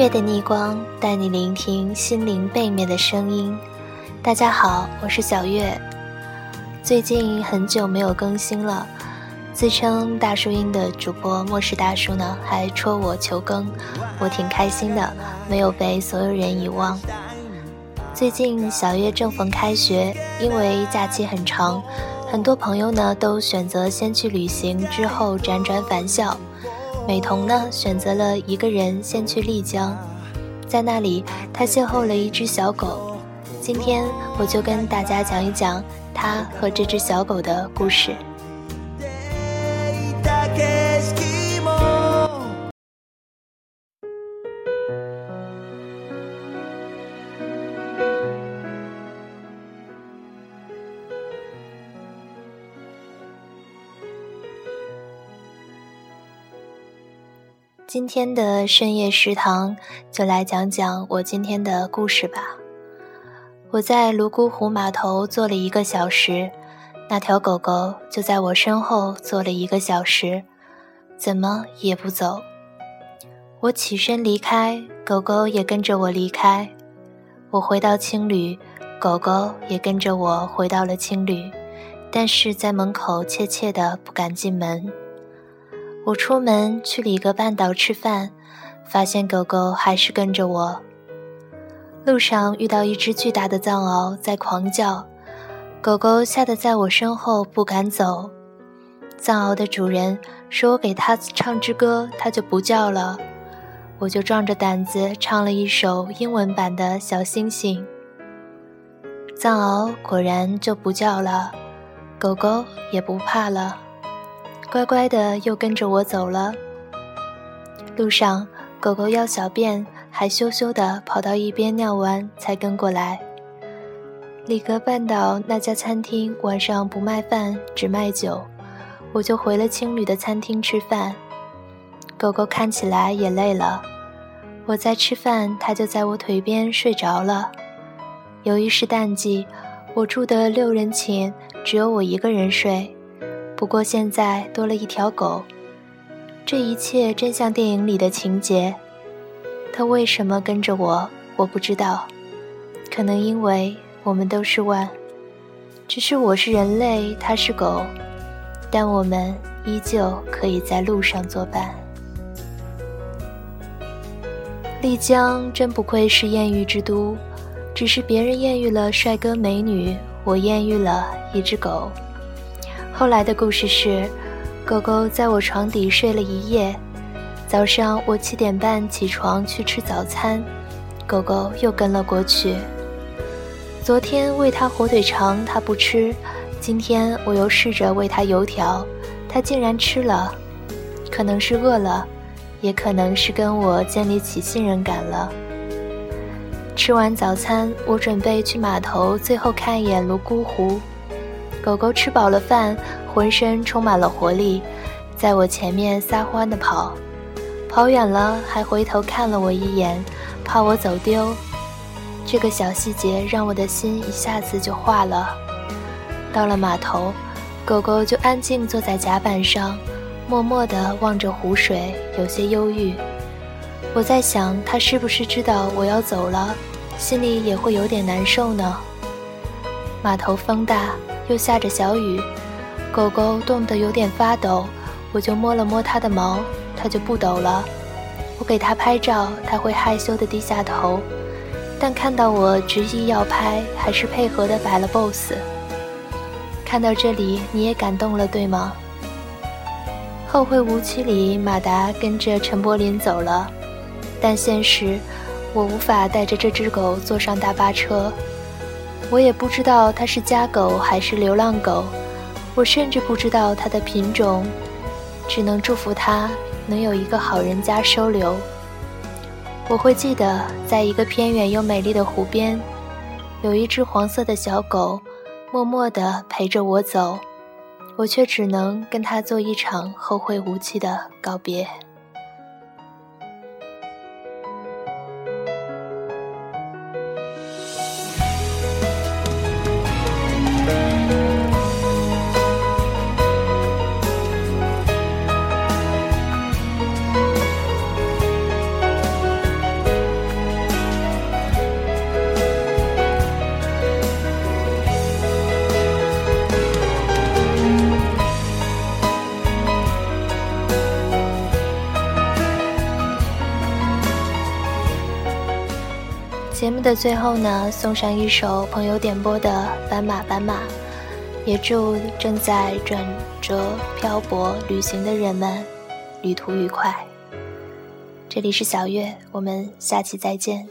月的逆光带你聆听心灵背面的声音。大家好，我是小月。最近很久没有更新了，自称大叔音的主播末世大叔呢，还戳我求更，我挺开心的，没有被所有人遗忘。最近小月正逢开学，因为假期很长，很多朋友呢都选择先去旅行，之后辗转返校。美瞳呢，选择了一个人先去丽江，在那里，他邂逅了一只小狗。今天我就跟大家讲一讲他和这只小狗的故事。今天的深夜食堂，就来讲讲我今天的故事吧。我在泸沽湖码头坐了一个小时，那条狗狗就在我身后坐了一个小时，怎么也不走。我起身离开，狗狗也跟着我离开。我回到青旅，狗狗也跟着我回到了青旅，但是在门口怯怯的不敢进门。我出门去里格半岛吃饭，发现狗狗还是跟着我。路上遇到一只巨大的藏獒在狂叫，狗狗吓得在我身后不敢走。藏獒的主人说：“我给它唱支歌，它就不叫了。”我就壮着胆子唱了一首英文版的小星星。藏獒果然就不叫了，狗狗也不怕了。乖乖的又跟着我走了。路上，狗狗要小便，还羞羞的跑到一边尿完才跟过来。里格半岛那家餐厅晚上不卖饭，只卖酒，我就回了青旅的餐厅吃饭。狗狗看起来也累了，我在吃饭，它就在我腿边睡着了。由于是淡季，我住的六人寝只有我一个人睡。不过现在多了一条狗，这一切真像电影里的情节。它为什么跟着我？我不知道。可能因为我们都是万，只是我是人类，它是狗，但我们依旧可以在路上作伴。丽江真不愧是艳遇之都，只是别人艳遇了帅哥美女，我艳遇了一只狗。后来的故事是，狗狗在我床底睡了一夜。早上我七点半起床去吃早餐，狗狗又跟了过去。昨天喂它火腿肠，它不吃；今天我又试着喂它油条，它竟然吃了。可能是饿了，也可能是跟我建立起信任感了。吃完早餐，我准备去码头，最后看一眼泸沽湖。狗狗吃饱了饭，浑身充满了活力，在我前面撒欢地跑，跑远了还回头看了我一眼，怕我走丢。这个小细节让我的心一下子就化了。到了码头，狗狗就安静坐在甲板上，默默地望着湖水，有些忧郁。我在想，它是不是知道我要走了，心里也会有点难受呢？码头风大。又下着小雨，狗狗冻得有点发抖，我就摸了摸它的毛，它就不抖了。我给它拍照，它会害羞地低下头，但看到我执意要拍，还是配合地摆了 pose。看到这里，你也感动了，对吗？后会无期里，马达跟着陈柏霖走了，但现实，我无法带着这只狗坐上大巴车。我也不知道它是家狗还是流浪狗，我甚至不知道它的品种，只能祝福它能有一个好人家收留。我会记得，在一个偏远又美丽的湖边，有一只黄色的小狗，默默地陪着我走，我却只能跟它做一场后会无期的告别。节目的最后呢，送上一首朋友点播的《斑马斑马》，也祝正在转折、漂泊、旅行的人们旅途愉快。这里是小月，我们下期再见。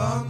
斑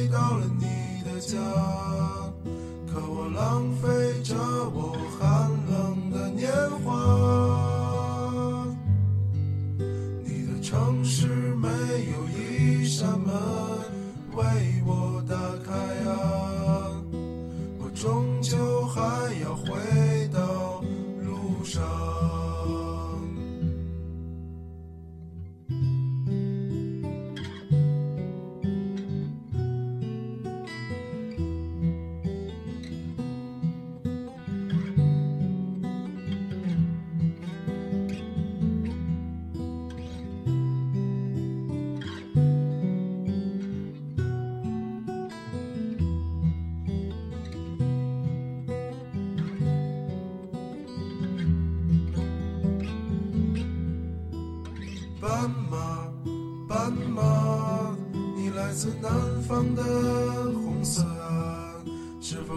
回到了你的家，可我浪费着我寒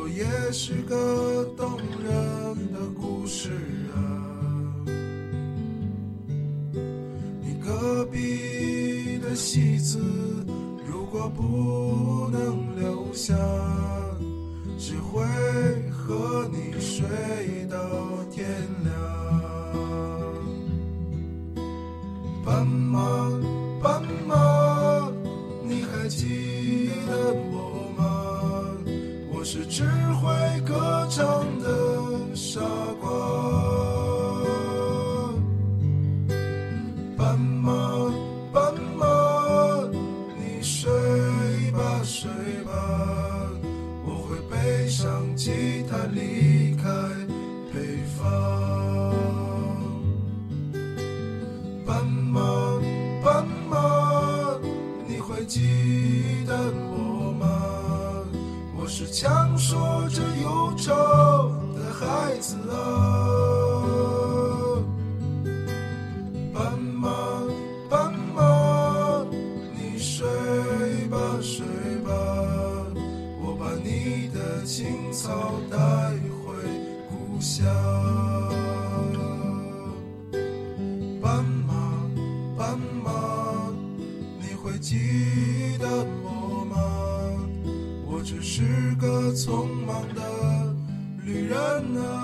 也是个动人的故事啊？你隔壁的戏子，如果不能留下，只会和你睡到天亮。斑马，是智慧歌孩子啊。斑马，斑马，你睡吧睡吧，我把你的青草带回故乡。斑马，斑马，你会记得我吗？我只是个匆忙的旅人啊。